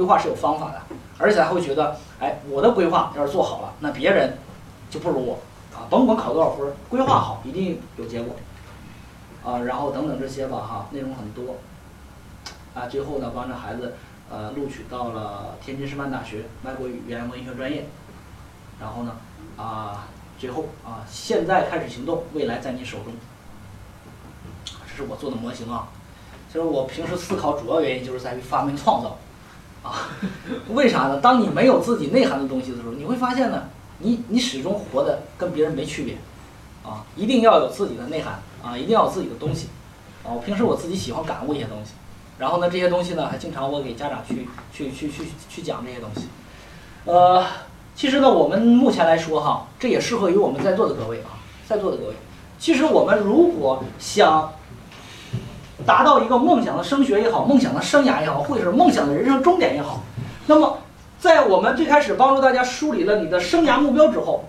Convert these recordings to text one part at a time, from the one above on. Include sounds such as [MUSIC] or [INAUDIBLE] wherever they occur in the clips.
规划是有方法的，而且还会觉得，哎，我的规划要是做好了，那别人就不如我啊，甭管考多少分，规划好一定有结果啊，然后等等这些吧哈，内容很多啊，最后呢，帮着孩子呃录取到了天津师范大学外国语言文学专业，然后呢啊，最后啊，现在开始行动，未来在你手中，这是我做的模型啊。其实我平时思考主要原因就是在于发明创造，啊，为啥呢？当你没有自己内涵的东西的时候，你会发现呢，你你始终活的跟别人没区别，啊，一定要有自己的内涵啊，一定要有自己的东西，啊，我平时我自己喜欢感悟一些东西，然后呢，这些东西呢，还经常我给家长去去去去去讲这些东西，呃，其实呢，我们目前来说哈，这也适合于我们在座的各位啊，在座的各位，其实我们如果想。达到一个梦想的升学也好，梦想的生涯也好，或者是梦想的人生终点也好，那么在我们最开始帮助大家梳理了你的生涯目标之后，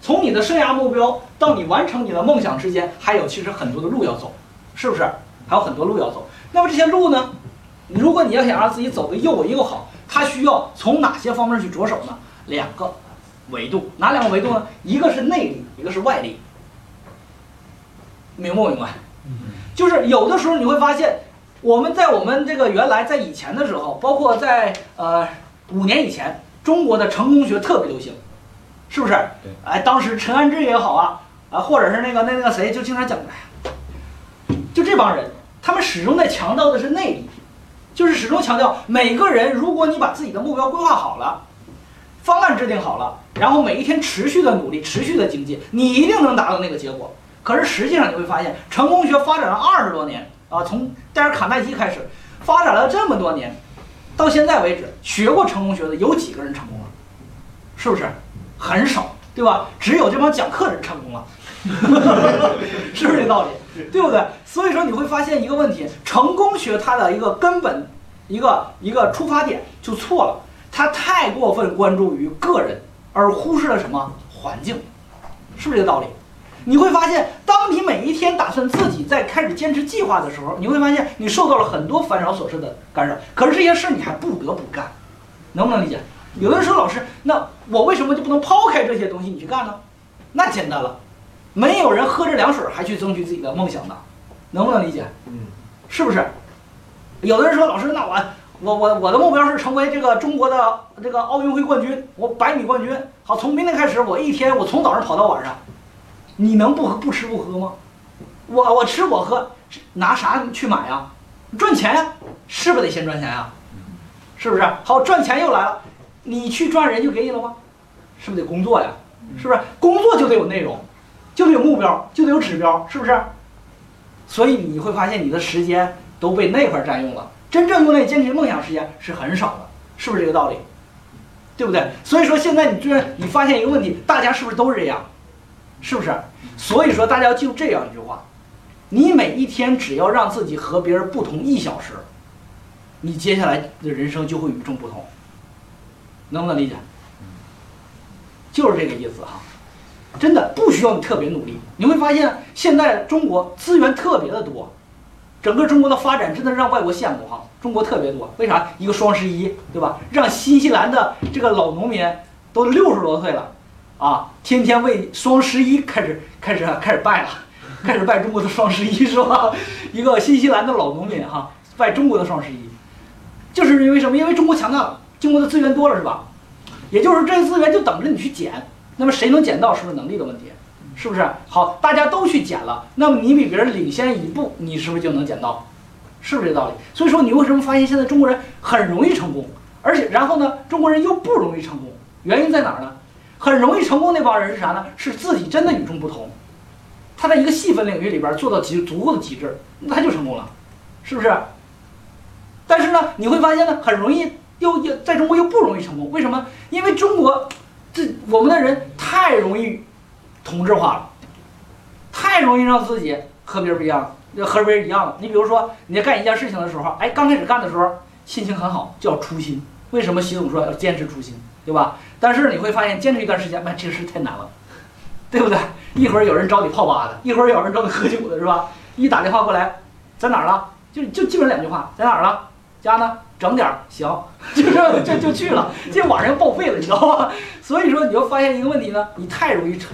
从你的生涯目标到你完成你的梦想之间，还有其实很多的路要走，是不是？还有很多路要走。那么这些路呢？如果你要想让自己走的又稳又好，它需要从哪些方面去着手呢？两个维度，哪两个维度呢？一个是内力，一个是外力，明不明白？就是有的时候你会发现，我们在我们这个原来在以前的时候，包括在呃五年以前，中国的成功学特别流行，是不是？对。哎，当时陈安之也好啊，啊，或者是那个那那个谁，就经常讲，哎，就这帮人，他们始终在强调的是内力，就是始终强调每个人，如果你把自己的目标规划好了，方案制定好了，然后每一天持续的努力，持续的精进，你一定能达到那个结果。可是实际上你会发现，成功学发展了二十多年啊，从戴尔·卡耐基开始，发展了这么多年，到现在为止，学过成功学的有几个人成功了？是不是？很少，对吧？只有这帮讲课人成功了，[LAUGHS] 是不是这道理？对不对？所以说你会发现一个问题，成功学它的一个根本，一个一个出发点就错了，它太过分关注于个人，而忽视了什么环境？是不是这个道理？你会发现，当你每一天打算自己在开始坚持计划的时候，你会发现你受到了很多烦扰琐事的干扰。可是这些事你还不得不干，能不能理解？有的人说老师，那我为什么就不能抛开这些东西你去干呢？那简单了，没有人喝着凉水还去争取自己的梦想的，能不能理解？嗯，是不是？有的人说老师，那我我我我的目标是成为这个中国的这个奥运会冠军，我百米冠军。好，从明天开始，我一天我从早上跑到晚上。你能不不吃不喝吗？我我吃我喝，拿啥去买呀？赚钱呀，是不是得先赚钱呀？是不是？好，赚钱又来了，你去赚人就给你了吗？是不是得工作呀？是不是？工作就得有内容，就得有目标，就得有指标，是不是？所以你会发现你的时间都被那块占用了，真正用来坚持梦想时间是很少的，是不是这个道理？对不对？所以说现在你居然你发现一个问题，大家是不是都是这样？是不是？所以说，大家要记住这样一句话：你每一天只要让自己和别人不同一小时，你接下来的人生就会与众不同。能不能理解？就是这个意思哈。真的不需要你特别努力，你会发现现在中国资源特别的多，整个中国的发展真的让外国羡慕哈。中国特别多，为啥？一个双十一，对吧？让新西兰的这个老农民都六十多岁了。啊，天天为双十一开始 [LAUGHS] 开始开始拜了，[LAUGHS] 开始拜中国的双十一是吧？[LAUGHS] 一个新西兰的老农民哈，拜中国的双十一，就是因为什么？因为中国强大了，中国的资源多了是吧？也就是这些资源就等着你去捡，那么谁能捡到是不是能力的问题？是不是？好，大家都去捡了，那么你比别人领先一步，你是不是就能捡到？是不是这道理？所以说你为什么发现现在中国人很容易成功，而且然后呢，中国人又不容易成功？原因在哪儿呢？很容易成功那帮人是啥呢？是自己真的与众不同，他在一个细分领域里边做到极足够的极致，那他就成功了，是不是？但是呢，你会发现呢，很容易又又在中国又不容易成功，为什么？因为中国这我们的人太容易同质化了，太容易让自己和别人不一样，和别人一样了。你比如说你在干一件事情的时候，哎，刚开始干的时候心情很好，叫初心。为什么习总说要坚持初心，对吧？但是你会发现，坚持一段时间，那这个事太难了，对不对？一会儿有人找你泡吧的，一会儿有人找你喝酒的，是吧？一打电话过来，在哪儿了？就就基本两句话，在哪儿了？家呢？整点儿行，就这就就去了，这晚上要报废了，你知道吗？所以说你就发现一个问题呢，你太容易成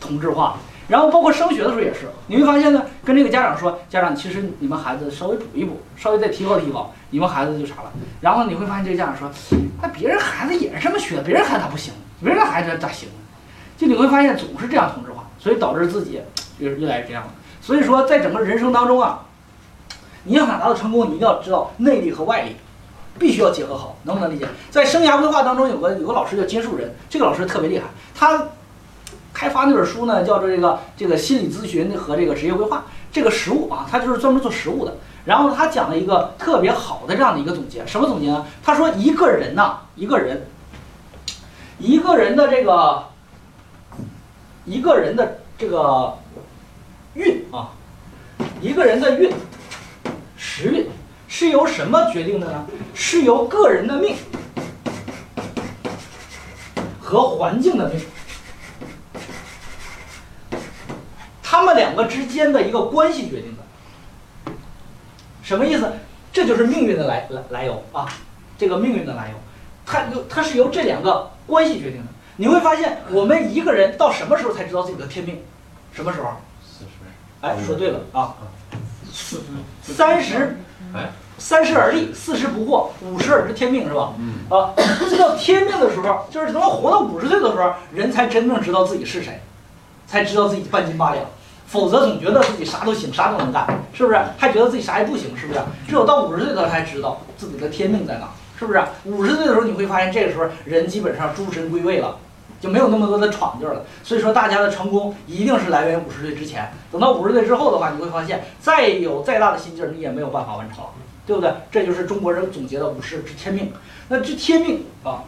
同质化。然后包括升学的时候也是，你会发现呢，跟这个家长说，家长其实你们孩子稍微补一补，稍微再提高提高，你们孩子就啥了。然后你会发现这个家长说，那别人孩子也是这么学，别人孩子咋不行？别人孩子咋行？就你会发现总是这样同质化，所以导致自己越越来越这样了。所以说，在整个人生当中啊，你要想达到成功，你一定要知道内力和外力，必须要结合好，能不能理解？在生涯规划当中，有个有个老师叫金树人，这个老师特别厉害，他。开发那本书呢，叫做这个这个心理咨询和这个职业规划这个实务啊，他就是专门做实务的。然后他讲了一个特别好的这样的一个总结，什么总结呢？他说一个人呐，一个人，一个人的这个一个人的这个运啊，一个人的运时运是由什么决定的呢？是由个人的命和环境的命。他们两个之间的一个关系决定的，什么意思？这就是命运的来来来由啊！这个命运的来由，它由它是由这两个关系决定的。你会发现，我们一个人到什么时候才知道自己的天命？什么时候？四十。哎，说对了啊！四三十，哎，三十而立，四十不惑，五十而知天命，是吧？嗯。啊，知道天命的时候，就是等到活到五十岁的时候，人才真正知道自己是谁，才知道自己半斤八两。否则总觉得自己啥都行，啥都能干，是不是？还觉得自己啥也不行，是不是？只有到五十岁他才知道自己的天命在哪，是不是？五十岁的时候你会发现，这个时候人基本上诸神归位了，就没有那么多的闯劲儿了。所以说，大家的成功一定是来源于五十岁之前。等到五十岁之后的话，你会发现，再有再大的心劲儿，你也没有办法完成，对不对？这就是中国人总结的五十知天命。那知天命啊，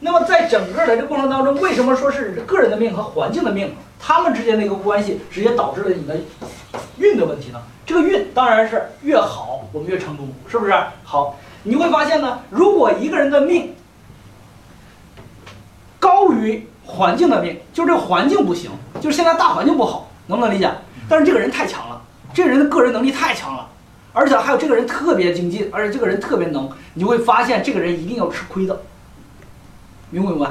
那么在整个的这过程当中，为什么说是个人的命和环境的命？他们之间的一个关系，直接导致了你的运的问题呢。这个运当然是越好，我们越成功，是不是？好，你会发现呢，如果一个人的命高于环境的命，就是这个环境不行，就是现在大环境不好，能不能理解？但是这个人太强了，这个人的个人能力太强了，而且还有这个人特别精进，而且这个人特别能，你会发现这个人一定要吃亏的，明不明白？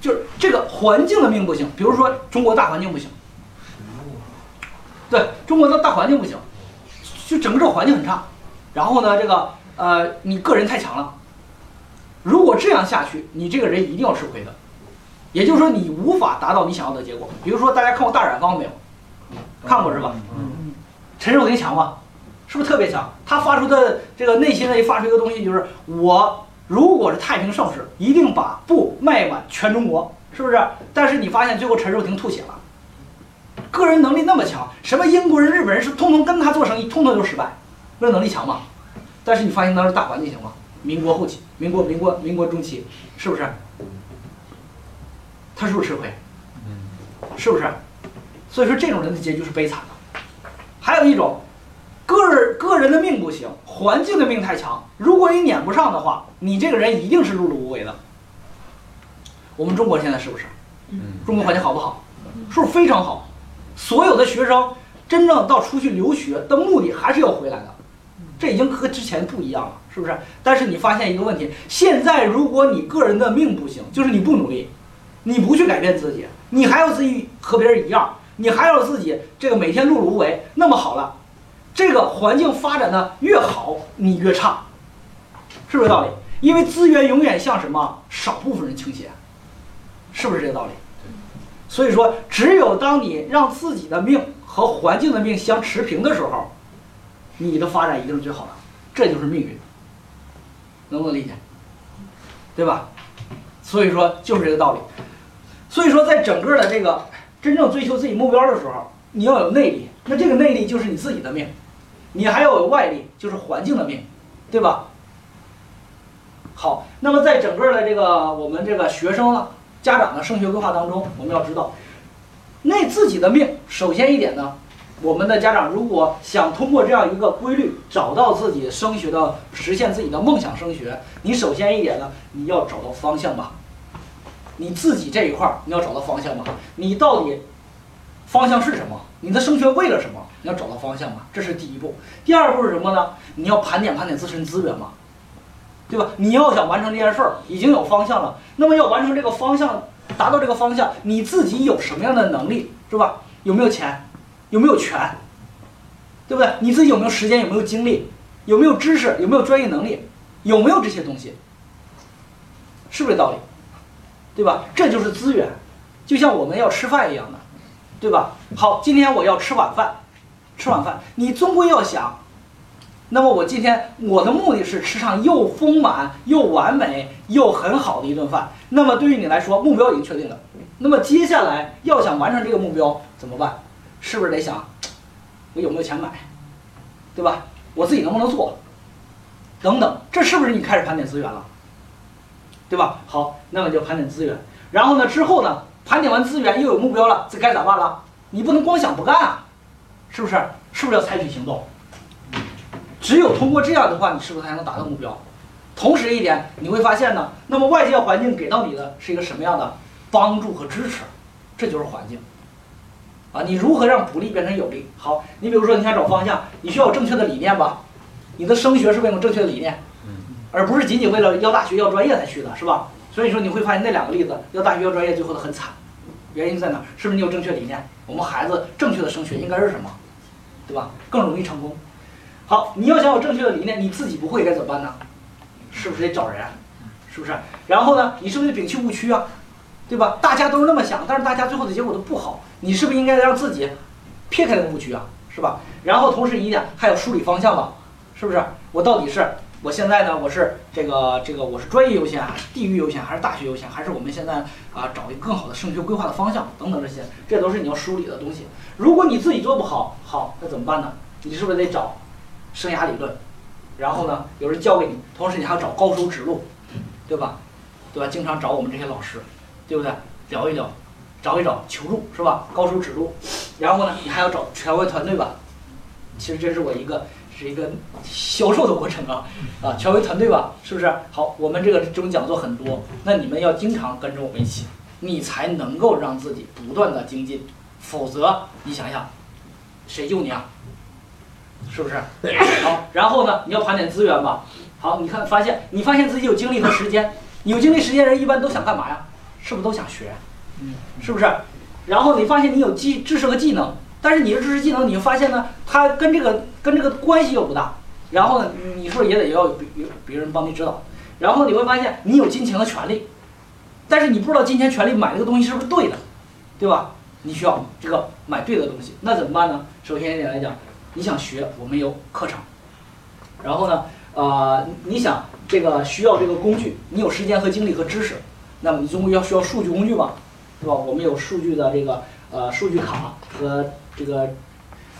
就是这个环境的命不行，比如说中国大环境不行，对中国的大环境不行，就整个这个环境很差。然后呢，这个呃，你个人太强了，如果这样下去，你这个人一定要吃亏的。也就是说，你无法达到你想要的结果。比如说，大家看过大染坊没有？看过是吧？嗯。陈寿林强吧？是不是特别强？他发出的这个内心的发出一个东西，就是我。如果是太平盛世，一定把布卖满全中国，是不是？但是你发现最后陈寿亭吐血了，个人能力那么强，什么英国人、日本人是通通跟他做生意，通通都失败，那能力强嘛？但是你发现当时大环境行吗？民国后期，民国、民国、民国中期，是不是？他是不是吃亏？是不是？所以说这种人的结局是悲惨的。还有一种。个人个人的命不行，环境的命太强。如果你撵不上的话，你这个人一定是碌碌无为的。我们中国现在是不是？中国环境好不好？是不是非常好？所有的学生真正到出去留学的目的还是要回来的，这已经和之前不一样了，是不是？但是你发现一个问题，现在如果你个人的命不行，就是你不努力，你不去改变自己，你还要自己和别人一样，你还要自己这个每天碌碌无为，那么好了。这个环境发展的越好，你越差，是不是道理？因为资源永远向什么少部分人倾斜，是不是这个道理？所以说，只有当你让自己的命和环境的命相持平的时候，你的发展一定是最好的，这就是命运，能不能理解？对吧？所以说就是这个道理。所以说，在整个的这个真正追求自己目标的时候，你要有内力，那这个内力就是你自己的命。你还要有外力，就是环境的命，对吧？好，那么在整个的这个我们这个学生呢、家长的升学规划当中，我们要知道，那自己的命，首先一点呢，我们的家长如果想通过这样一个规律找到自己升学的、实现自己的梦想升学，你首先一点呢，你要找到方向吧。你自己这一块儿你要找到方向吧。你到底方向是什么？你的升学为了什么？你要找到方向嘛，这是第一步。第二步是什么呢？你要盘点盘点自身资源嘛，对吧？你要想完成这件事儿，已经有方向了，那么要完成这个方向，达到这个方向，你自己有什么样的能力，是吧？有没有钱？有没有权？对不对？你自己有没有时间？有没有精力？有没有知识？有没有专业能力？有没有这些东西？是不是道理？对吧？这就是资源，就像我们要吃饭一样的，对吧？好，今天我要吃晚饭，吃晚饭，你终归要想，那么我今天我的目的是吃上又丰满又完美又很好的一顿饭。那么对于你来说，目标已经确定了。那么接下来要想完成这个目标怎么办？是不是得想，我有没有钱买，对吧？我自己能不能做？等等，这是不是你开始盘点资源了？对吧？好，那么就盘点资源。然后呢，之后呢，盘点完资源又有目标了，这该咋办了？你不能光想不干啊，是不是？是不是要采取行动？只有通过这样的话，你是不是才能达到目标？同时一点，你会发现呢，那么外界环境给到你的是一个什么样的帮助和支持？这就是环境。啊，你如何让不利变成有利？好，你比如说你想找方向，你需要有正确的理念吧？你的升学是为了正确的理念，而不是仅仅为了要大学要专业才去的，是吧？所以说你会发现那两个例子，要大学要专业最后的很惨，原因在哪？是不是你有正确理念？我们孩子正确的升学应该是什么？对吧？更容易成功。好，你要想有正确的理念，你自己不会该怎么办呢？是不是得找人？是不是？然后呢，你是不是得摒弃误区啊？对吧？大家都是那么想，但是大家最后的结果都不好。你是不是应该让自己撇开那个误区啊？是吧？然后同时一点还要梳理方向吧？是不是？我到底是我现在呢？我是这个这个我是专业优先还是地域优先还是大学优先还是我们现在啊找一个更好的升学规划的方向等等这些，这都是你要梳理的东西。如果你自己做不好，好那怎么办呢？你是不是得找生涯理论？然后呢，有人教给你，同时你还要找高手指路，对吧？对吧？经常找我们这些老师，对不对？聊一聊。找一找求助是吧？高手指路，然后呢，你还要找权威团队吧？其实这是我一个是一个销售的过程啊啊，权威团队吧，是不是？好，我们这个这种讲座很多，那你们要经常跟着我们一起，你才能够让自己不断的精进，否则你想想，谁救你啊？是不是？好，然后呢，你要盘点资源吧。好，你看发现你发现自己有精力和时间，有精力时间人一般都想干嘛呀？是不是都想学？嗯，是不是？然后你发现你有技知识和技能，但是你的知识技能，你发现呢，它跟这个跟这个关系又不大。然后呢，你是不是也得要有别别人帮你指导？然后你会发现你有金钱的权利，但是你不知道金钱权利买这个东西是不是对的，对吧？你需要这个买对的东西，那怎么办呢？首先一点来讲，你想学，我们有课程。然后呢，呃，你想这个需要这个工具，你有时间和精力和知识，那么你总归要需要数据工具吧？对吧？我们有数据的这个呃数据卡和这个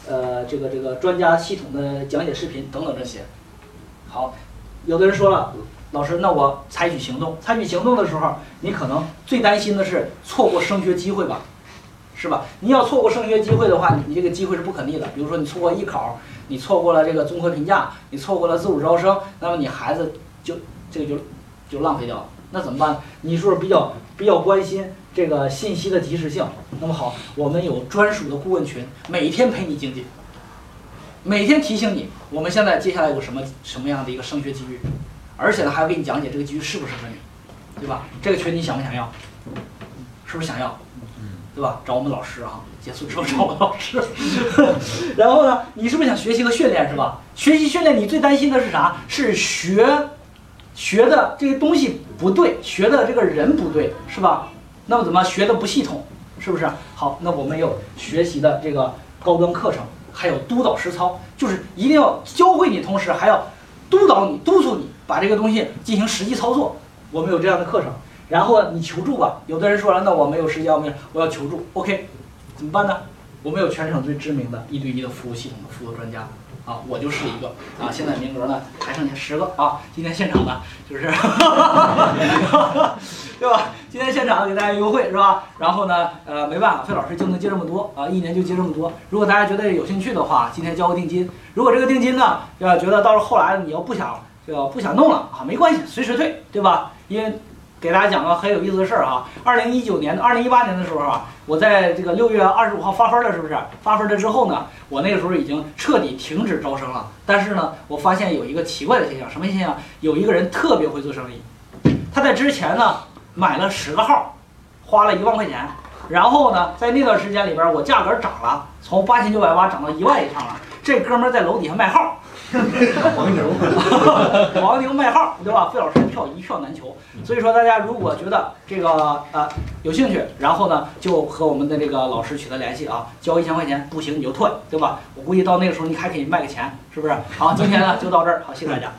呃这个这个专家系统的讲解视频等等这些。好，有的人说了，老师，那我采取行动。采取行动的时候，你可能最担心的是错过升学机会吧，是吧？你要错过升学机会的话，你这个机会是不可逆的。比如说你错过艺考，你错过了这个综合评价，你错过了自主招生，那么你孩子就这个就就浪费掉了。那怎么办？你是不是比较比较关心？这个信息的及时性，那么好，我们有专属的顾问群，每天陪你精进，每天提醒你，我们现在接下来有什么什么样的一个升学机遇，而且呢还要给你讲解这个机遇适不适合你，对吧？这个群你想不想要？是不是想要？对吧？找我们老师啊，结束之后找我们老师。[LAUGHS] 然后呢，你是不是想学习和训练是吧？学习训练你最担心的是啥？是学学的这些东西不对，学的这个人不对，是吧？那么怎么学的不系统，是不是？好，那我们有学习的这个高端课程，还有督导实操，就是一定要教会你，同时还要督导你、督促你把这个东西进行实际操作。我们有这样的课程，然后你求助吧。有的人说了，那我没有时间，我我要求助，OK，怎么办呢？我们有全省最知名的一对一的服务系统的辅导专家。啊，我就是一个啊，现在名额呢还剩下十个啊，今天现场呢就是，[LAUGHS] 对吧？今天现场给大家优惠是吧？然后呢，呃，没办法，费老师就能接这么多啊，一年就接这么多。如果大家觉得有兴趣的话，今天交个定金。如果这个定金呢，要觉得到时后来你要不想，要不想弄了啊，没关系，随时退，对吧？因为给大家讲个很有意思的事儿啊。二零一九年、二零一八年的时候啊，我在这个六月二十五号发分了，是不是？发分了之后呢，我那个时候已经彻底停止招生了。但是呢，我发现有一个奇怪的现象，什么现象？有一个人特别会做生意，他在之前呢买了十个号，花了一万块钱，然后呢，在那段时间里边，我价格涨了，从八千九百八涨到一万以上了。这哥们儿在楼底下卖号。黄牛，[LAUGHS] 黄牛卖号，对吧？费老师的票一票难求，所以说大家如果觉得这个呃有兴趣，然后呢就和我们的这个老师取得联系啊，交一千块钱，不行你就退，对吧？我估计到那个时候你还可以卖个钱，是不是？好，今天呢就到这儿，好，谢谢大家。